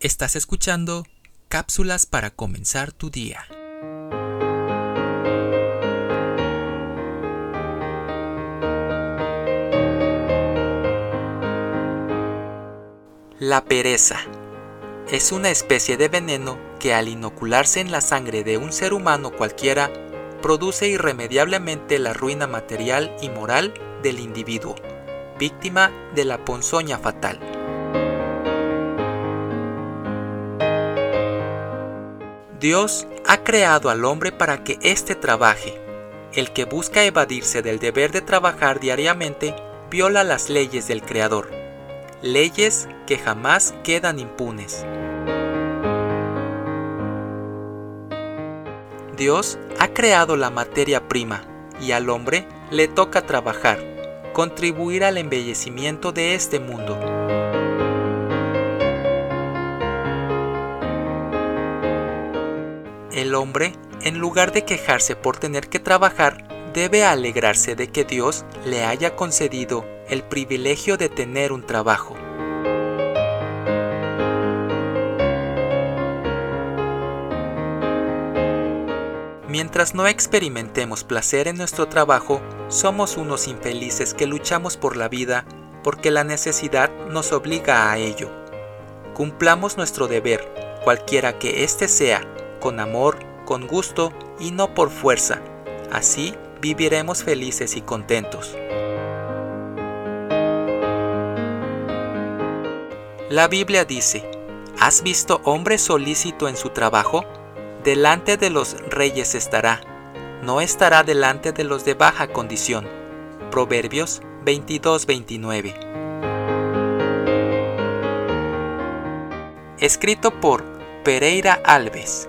Estás escuchando cápsulas para comenzar tu día. La pereza es una especie de veneno que al inocularse en la sangre de un ser humano cualquiera, produce irremediablemente la ruina material y moral del individuo, víctima de la ponzoña fatal. Dios ha creado al hombre para que éste trabaje. El que busca evadirse del deber de trabajar diariamente viola las leyes del Creador, leyes que jamás quedan impunes. Dios ha creado la materia prima y al hombre le toca trabajar, contribuir al embellecimiento de este mundo. El hombre, en lugar de quejarse por tener que trabajar, debe alegrarse de que Dios le haya concedido el privilegio de tener un trabajo. Mientras no experimentemos placer en nuestro trabajo, somos unos infelices que luchamos por la vida porque la necesidad nos obliga a ello. Cumplamos nuestro deber, cualquiera que éste sea, con amor, con gusto y no por fuerza. Así viviremos felices y contentos. La Biblia dice, ¿has visto hombre solícito en su trabajo? Delante de los reyes estará, no estará delante de los de baja condición. Proverbios 22-29. Escrito por Pereira Alves.